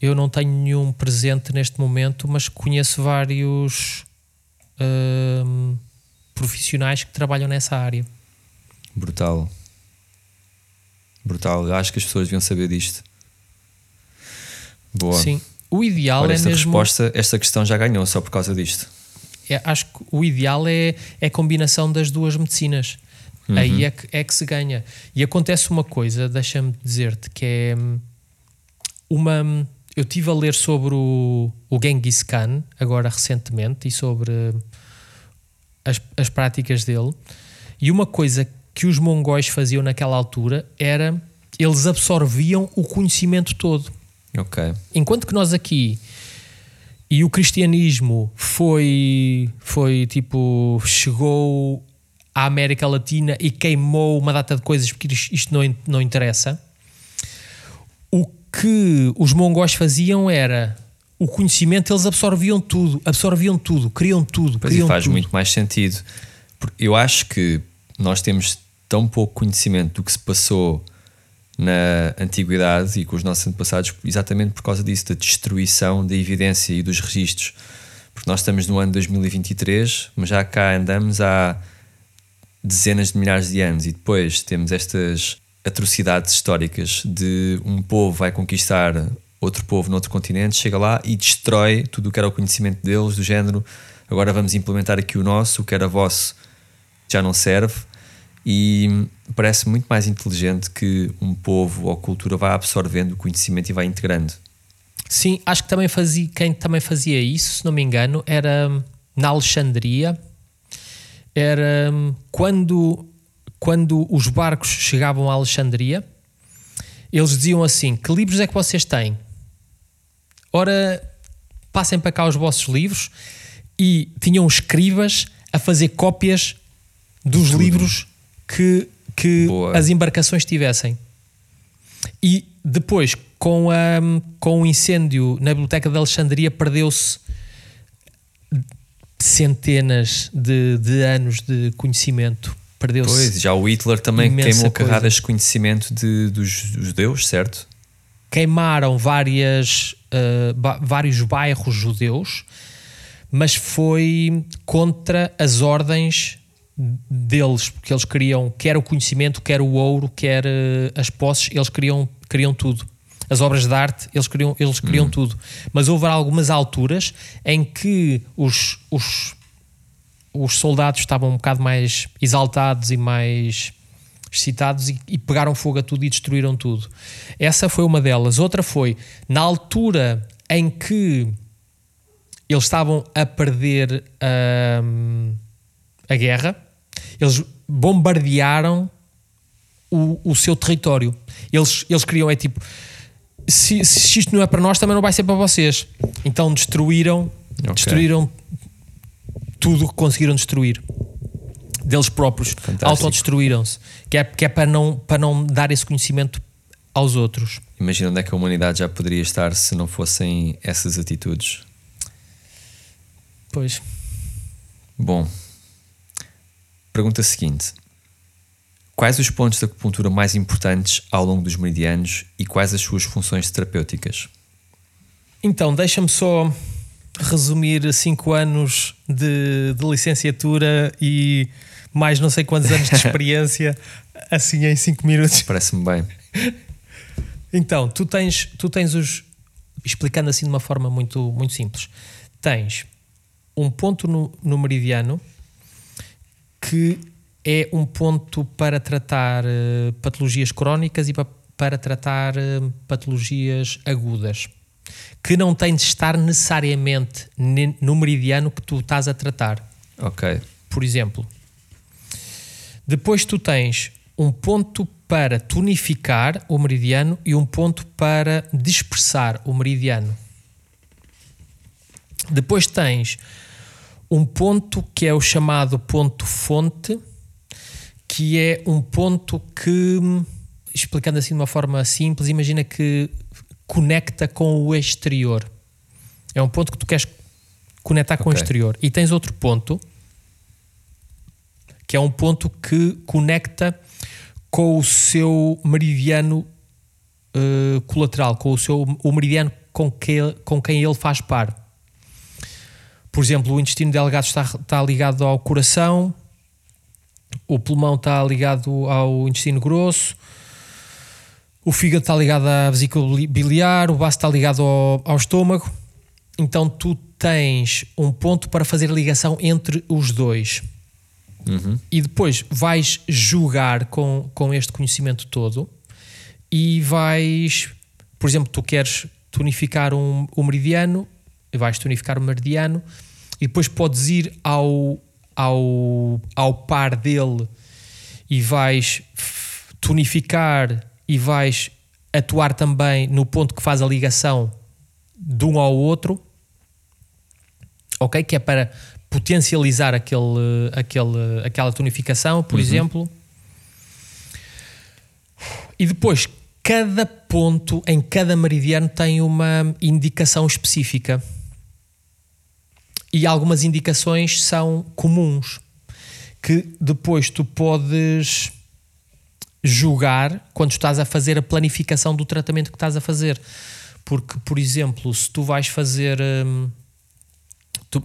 Eu não tenho nenhum presente neste momento, mas conheço vários hum, profissionais que trabalham nessa área. Brutal. Brutal. Eu acho que as pessoas deviam saber disto. Boa. Sim. O ideal Olha, é esta mesmo. resposta, esta questão já ganhou só por causa disto. É, acho que o ideal é, é a combinação das duas medicinas. Aí é que, é que se ganha. E acontece uma coisa, deixa-me dizer-te, que é hum, uma. Eu estive a ler sobre o, o Genghis Khan, agora recentemente, e sobre as, as práticas dele. E uma coisa que os mongóis faziam naquela altura era eles absorviam o conhecimento todo. Ok. Enquanto que nós aqui e o cristianismo foi foi tipo chegou à América Latina e queimou uma data de coisas porque isto não, não interessa. Que os mongóis faziam era o conhecimento, eles absorviam tudo, absorviam tudo, criam tudo, Pois e criam faz tudo. muito mais sentido. Eu acho que nós temos tão pouco conhecimento do que se passou na antiguidade e com os nossos antepassados, exatamente por causa disso, da destruição da evidência e dos registros. Porque nós estamos no ano 2023, mas já cá andamos há dezenas de milhares de anos e depois temos estas atrocidades históricas de um povo vai conquistar outro povo noutro continente, chega lá e destrói tudo o que era o conhecimento deles, do género agora vamos implementar aqui o nosso, o que era vosso já não serve e parece muito mais inteligente que um povo ou cultura vá absorvendo o conhecimento e vai integrando. Sim, acho que também fazia, quem também fazia isso, se não me engano, era hum, na Alexandria. Era hum, quando, quando os barcos chegavam a Alexandria, eles diziam assim: Que livros é que vocês têm? Ora, passem para cá os vossos livros e tinham escribas a fazer cópias dos livros que, que Boa. as embarcações tivessem. E depois, com, a, com o incêndio na Biblioteca de Alexandria, perdeu-se centenas de, de anos de conhecimento. Perdeu-se. Pois, já o Hitler também queimou coisa. carradas de conhecimento de, dos, dos judeus, certo? queimaram várias, uh, ba- vários bairros judeus, mas foi contra as ordens deles, porque eles queriam quer o conhecimento, quer o ouro, quer uh, as posses, eles queriam, queriam tudo. As obras de arte, eles queriam, eles queriam tudo. Mas houve algumas alturas em que os, os, os soldados estavam um bocado mais exaltados e mais excitados e, e pegaram fogo a tudo e destruíram tudo. Essa foi uma delas. Outra foi na altura em que eles estavam a perder hum, a guerra, eles bombardearam o, o seu território. Eles, eles queriam, é tipo, se, se isto não é para nós, também não vai ser para vocês. Então destruíram, Ok. destruíram tudo o que conseguiram destruir deles próprios. Autodestruíram-se. Que é, que é para, não, para não dar esse conhecimento aos outros. Imagina onde é que a humanidade já poderia estar se não fossem essas atitudes. Pois. Bom, pergunta seguinte: Quais os pontos da acupuntura mais importantes ao longo dos meridianos e quais as suas funções terapêuticas? Então, deixa-me só resumir 5 anos de, de licenciatura e mais não sei quantos anos de [laughs] experiência assim em 5 minutos. Parece-me bem. Então, tu tens, tu tens os. Explicando assim de uma forma muito, muito simples, tens um ponto no, no meridiano que é um ponto para tratar eh, patologias crónicas e pa- para tratar eh, patologias agudas, que não tem de estar necessariamente ne- no meridiano que tu estás a tratar Ok. por exemplo. Depois tu tens um ponto para tonificar o meridiano e um ponto para dispersar o meridiano. Depois tens um ponto que é o chamado ponto fonte, que é um ponto que, explicando assim de uma forma simples, imagina que conecta com o exterior. É um ponto que tu queres conectar com o Ok. exterior. E tens outro ponto que é um ponto que conecta com o seu meridiano eh, colateral, com o seu o meridiano com, que, com quem ele faz par. Por exemplo, o intestino delgado está, está ligado ao coração, o pulmão está ligado ao intestino grosso, o fígado está ligado à vesícula bili- biliar, o baço está ligado ao, ao estômago. Então tu tens um ponto para fazer a ligação entre os dois. E depois vais julgar com, com este conhecimento todo e vais, por exemplo, tu queres tonificar um, um meridiano, vais tonificar o meridiano e depois podes ir ao, ao, ao par dele e vais tonificar e vais atuar também no ponto que faz a ligação de um ao outro, ok? Que é para potencializar aquele, aquele, aquela tonificação, por exemplo. E depois, cada ponto em cada meridiano tem uma indicação específica. E algumas indicações são comuns, que depois tu podes julgar quando estás a fazer a planificação do tratamento que estás a fazer. Porque, por exemplo, se tu vais fazer. hum, tu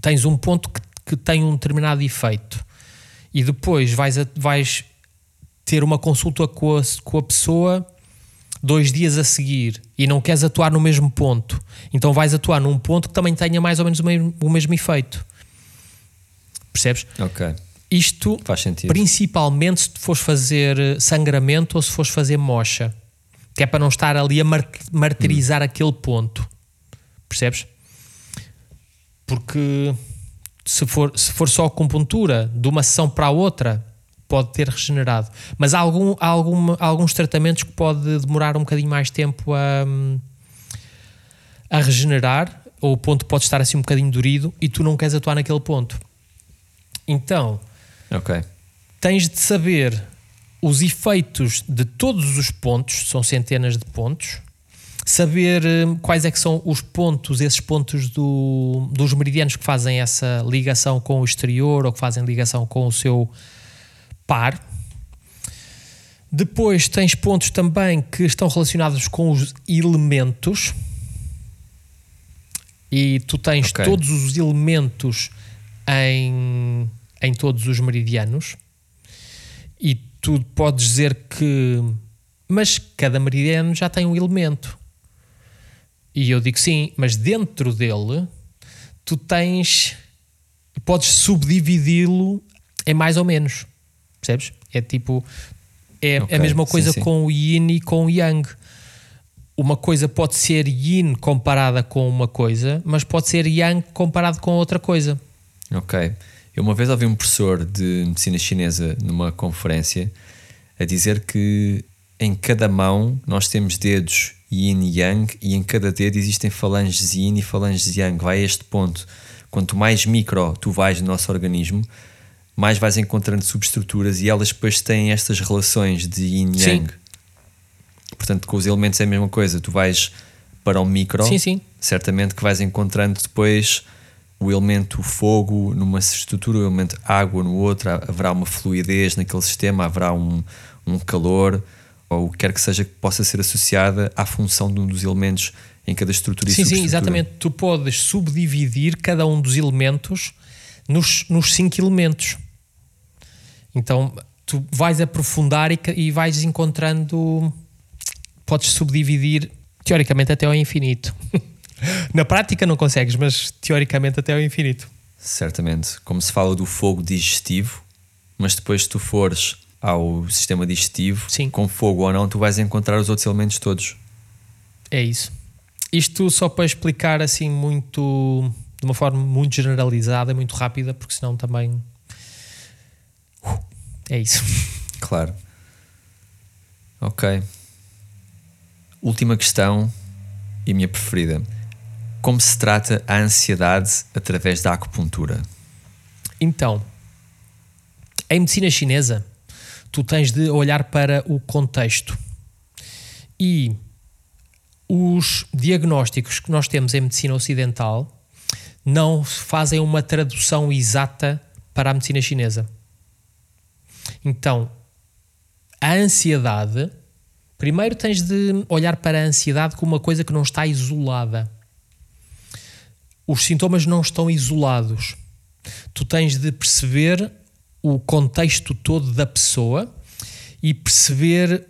tens um ponto que, que tem um determinado efeito e depois vais, a- vais ter uma consulta com a, com a pessoa dois dias a seguir e não queres atuar no mesmo ponto, então vais atuar num ponto que também tenha mais ou menos o mesmo, o mesmo efeito. Percebes? Ok. Isto Faz sentido. principalmente se fores fazer eh, sangramento ou se fores fazer mocha, que é para não estar ali a mar- martirizar aquele ponto. Percebes? Porque se for, se for só acupuntura de uma sessão para a outra, pode ter regenerado. Mas há, algum, há, alguma- há alguns tratamentos que pode demorar um bocadinho mais tempo a, a regenerar, ou o ponto pode estar assim um bocadinho dorido e tu não queres atuar naquele ponto. Então, Ok. tens de saber os efeitos de todos os pontos, são centenas de pontos, saber hum, quais é que são os pontos, esses pontos do, dos meridianos que fazem essa ligação com o exterior ou que fazem ligação com o seu par. Depois tens pontos também que estão relacionados com os elementos. E tu tens Ok. todos os elementos em, em todos os meridianos. E tu podes dizer que. Mas cada meridiano já tem um elemento. E eu digo sim, mas dentro dele tu tens. Podes subdividi-lo em mais ou menos. Percebes? É tipo. É Ok, a mesma sim, coisa sim. com o yin e com o yang. Uma coisa pode ser yin comparada com uma coisa, mas pode ser yang comparado com outra coisa. Ok. Eu uma vez ouvi um professor de medicina chinesa numa conferência a dizer que em cada mão nós temos dedos yin e yang e em cada dedo existem falanges yin e falanges yang. Vai a este ponto. Quanto mais micro tu vais no nosso organismo, mais vais encontrando subestruturas e elas depois têm estas relações de yin e yang. Portanto, com os elementos é a mesma coisa. Tu vais para o micro, Sim, sim. certamente que vais encontrando depois o elemento fogo numa estrutura, o elemento água no outro, ha- haverá uma fluidez naquele sistema, haverá um, um calor, ou o que quer que seja que possa ser associada à função de um dos elementos em cada estrutura e Sim, sim, exatamente. Tu podes subdividir cada um dos elementos nos, nos cinco elementos. Então tu vais aprofundar e, e vais encontrando. Podes subdividir teoricamente até ao infinito. [laughs] Na prática não consegues, mas teoricamente até ao infinito. Certamente. Como se fala do fogo digestivo, mas depois se tu fores ao sistema digestivo, Sim. com fogo ou não, tu vais encontrar os outros elementos todos. É isso. Isto só para explicar assim muito de uma forma muito generalizada, muito rápida, porque senão também Uh, é isso. [laughs] Claro. Ok. Última questão e minha preferida. Como se trata a ansiedade através da acupuntura? Então, em medicina chinesa, tu tens de olhar para o contexto. E os diagnósticos que nós temos em medicina ocidental não fazem uma tradução exata para a medicina chinesa. Então, a ansiedade, primeiro tens de olhar para a ansiedade como uma coisa que não está isolada. Os sintomas não estão isolados tu tens de perceber o contexto todo da pessoa e perceber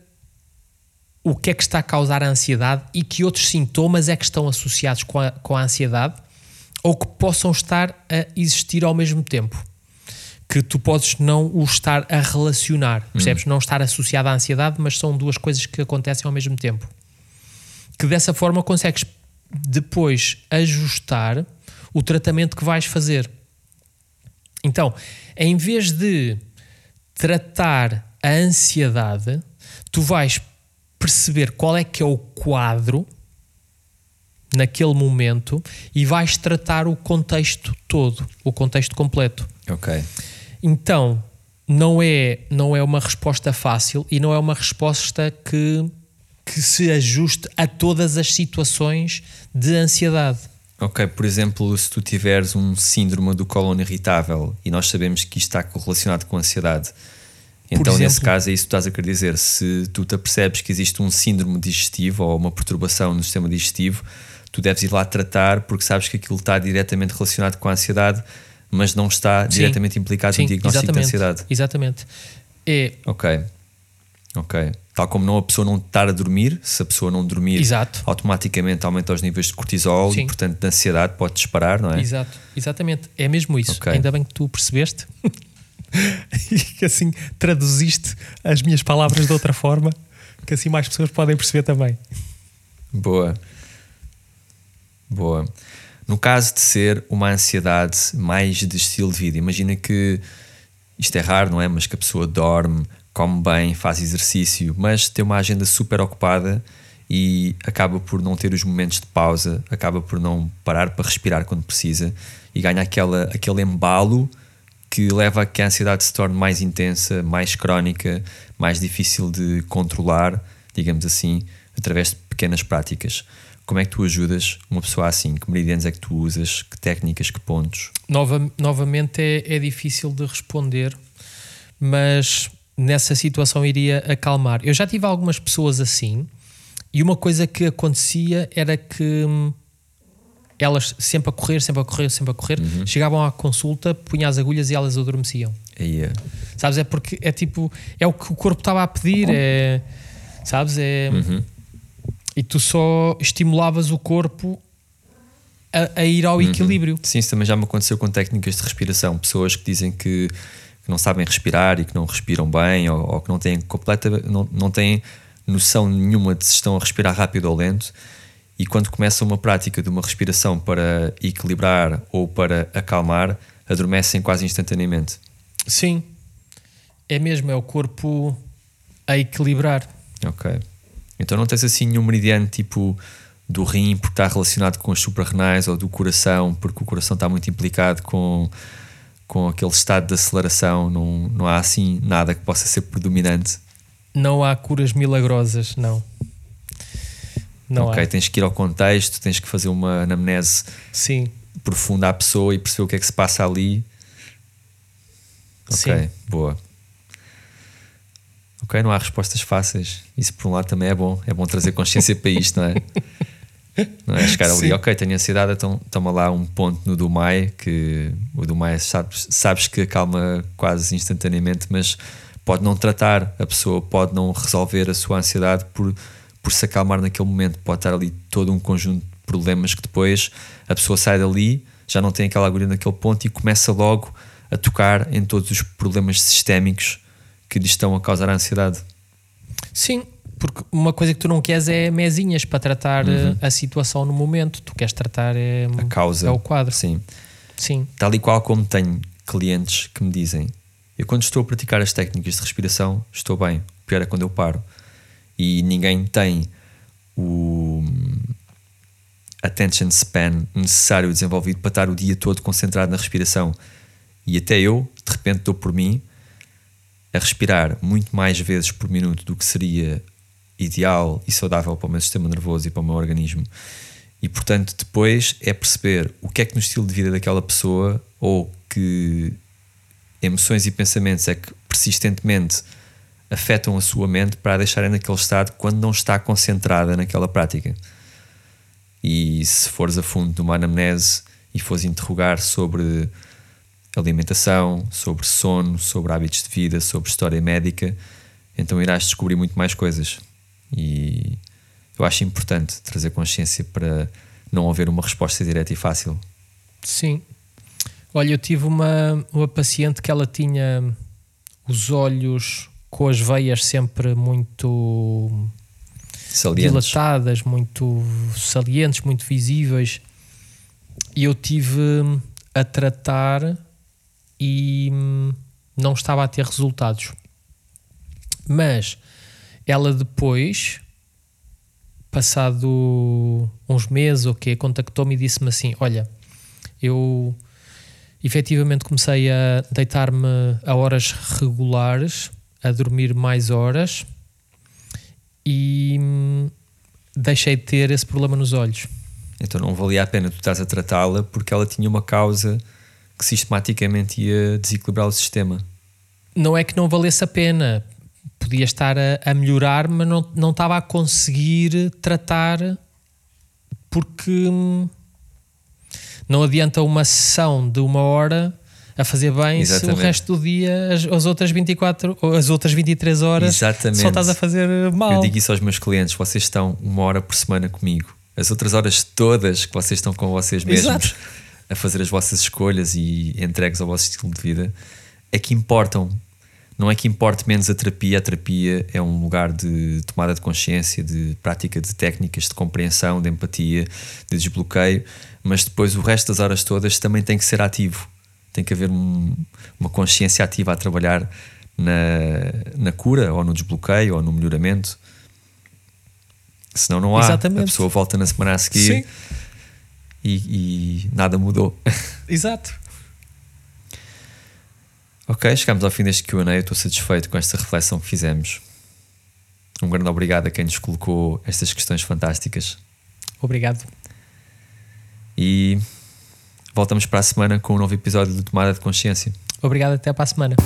o que é que está a causar a ansiedade e que outros sintomas é que estão associados com a, com a ansiedade ou que possam estar a existir ao mesmo tempo. Que tu podes não o estar a relacionar, percebes? Não estar associado à ansiedade, mas são duas coisas que acontecem ao mesmo tempo. Que dessa forma consegues depois ajustar o tratamento que vais fazer. Então, em vez de tratar a ansiedade, tu vais perceber qual é que é o quadro naquele momento e vais tratar o contexto todo, o contexto completo. Ok. Então, não é, não é uma resposta fácil e não é uma resposta que, que se ajuste a todas as situações de ansiedade. Ok, por exemplo, se tu tiveres um síndrome do cólon irritável e nós sabemos que isto está correlacionado com ansiedade, então nesse exemplo? caso é isso que tu estás a querer dizer. Se tu te apercebes que existe um síndrome digestivo ou uma perturbação no sistema digestivo, tu deves ir lá tratar porque sabes que aquilo está diretamente relacionado com a ansiedade, mas não está Sim. diretamente implicado no diagnóstico de ansiedade. Exatamente. É, Ok. Ok. Tal como não a pessoa não estar a dormir, se a pessoa não dormir, Exato. automaticamente aumenta os níveis de cortisol Sim. e, portanto, de ansiedade pode disparar, não é? Exato, exatamente. É mesmo isso. Ok. Ainda bem que tu percebeste [laughs] e que assim traduziste as minhas palavras de outra forma, que assim mais pessoas podem perceber também. Boa. Boa. No caso de ser uma ansiedade mais de estilo de vida, imagina que isto é raro, não é? Mas que a pessoa dorme, come bem, faz exercício, mas tem uma agenda super ocupada e acaba por não ter os momentos de pausa, acaba por não parar para respirar quando precisa e ganha aquela, aquele embalo que leva a que a ansiedade se torne mais intensa, mais crónica, mais difícil de controlar, digamos assim, através de pequenas práticas. Como é que tu ajudas uma pessoa assim? Que meridianos é que tu usas? Que técnicas, que pontos? Nova, novamente é, é difícil de responder, mas nessa situação iria acalmar. Eu já tive algumas pessoas assim, e uma coisa que acontecia era que hum, elas sempre a correr, sempre a correr, sempre a correr, chegavam à consulta, punham as agulhas e elas adormeciam. É. Sabes? É porque é tipo, é o que o corpo estava a pedir, é, sabes? É, E tu só estimulavas o corpo a, a ir ao equilíbrio. Sim, isso também já me aconteceu com técnicas de respiração. Pessoas que dizem que, que não sabem respirar e que não respiram bem ou, ou que não têm completa, não, não têm noção nenhuma de se estão a respirar rápido ou lento. E quando começam uma prática de uma respiração para equilibrar ou para acalmar, adormecem quase instantaneamente. Sim, é mesmo, é o corpo a equilibrar. Ok. Então não tens assim nenhum meridiano tipo do rim porque está relacionado com as suprarrenais ou do coração porque o coração está muito implicado com, com aquele estado de aceleração. Não, não há assim nada que possa ser predominante. Não há curas milagrosas, não. Não ok, há. tens que ir ao contexto, tens que fazer uma anamnese Sim, profunda à pessoa e perceber o que é que se passa ali. Ok, Sim. boa. Ok, não há respostas fáceis. Isso por um lado também é bom. É bom trazer consciência para isto, não é? [laughs] Não é chegar ali, ok, tenho ansiedade, então toma lá um ponto no Dumai, que o Dumai sabes, sabes que acalma quase instantaneamente, mas pode não tratar a pessoa, pode não resolver a sua ansiedade por, por se acalmar naquele momento. Pode estar ali todo um conjunto de problemas que depois a pessoa sai dali, já não tem aquela agulha naquele ponto e começa logo a tocar em todos os problemas sistémicos que lhe estão a causar a ansiedade. sim, porque uma coisa que tu não queres é mesinhas para tratar eh, a situação no momento. Tu queres tratar é, A causa. é o quadro. Sim. Sim, Tal e qual como tenho clientes que me dizem: Eu, quando estou a praticar as técnicas de respiração, estou bem. O pior é quando eu paro. E ninguém tem o attention span necessário desenvolvido para estar o dia todo concentrado na respiração. E até eu, de repente, dou por mim a respirar muito mais vezes por minuto do que seria ideal e saudável para o meu sistema nervoso e para o meu organismo. E portanto, depois é perceber o que é que no estilo de vida daquela pessoa ou que emoções e pensamentos é que persistentemente afetam a sua mente para a deixarem naquele estado quando não está concentrada naquela prática. E se fores a fundo numa anamnese e fores interrogar sobre alimentação, sobre sono, sobre hábitos de vida, sobre história médica, então irás descobrir muito mais coisas. E eu acho importante trazer consciência para não haver uma resposta direta e fácil. sim. Olha, eu tive uma, uma paciente que ela tinha os olhos com as veias sempre muito Salientes. dilatadas, muito salientes, muito visíveis. E eu tive hum, a tratar e hum, não estava a ter resultados. Mas ela depois, passado uns meses ou quê, contactou-me e disse-me assim: Olha, eu efetivamente comecei a deitar-me a horas regulares, a dormir mais horas e deixei de ter esse problema nos olhos. Então não valia a pena tu estás a tratá-la porque ela tinha uma causa que sistematicamente ia desequilibrar o sistema. Não é que não valesse a pena, podia estar a, a melhorar, mas não, não estava a conseguir tratar porque hum, não adianta uma sessão de uma hora a fazer bem se Exatamente. o resto do dia, as, as outras 24 ou as outras 23 horas, Exatamente. só estás a fazer Eu mal. digo isso aos meus clientes: vocês estão uma hora por semana comigo. As outras horas todas que vocês estão com vocês mesmos Exato. a fazer as vossas escolhas e entregues ao vosso estilo de vida é que importam. Não é que importe menos a terapia, a terapia é um lugar de tomada de consciência, de prática de técnicas de compreensão, de empatia, de desbloqueio, mas depois o resto das horas todas também tem que ser ativo. Tem que haver um- uma consciência ativa a trabalhar na, na cura, ou no desbloqueio, ou no melhoramento. Senão não há. Exatamente. A pessoa volta na semana a seguir e, e nada mudou. [laughs] Exato. Ok, chegamos ao fim deste QA. Eu estou satisfeito com esta reflexão que fizemos. Um grande obrigado a quem nos colocou estas questões fantásticas. Obrigado. E voltamos para a semana com um novo episódio de Tomada de Consciência. Obrigado, até para a semana.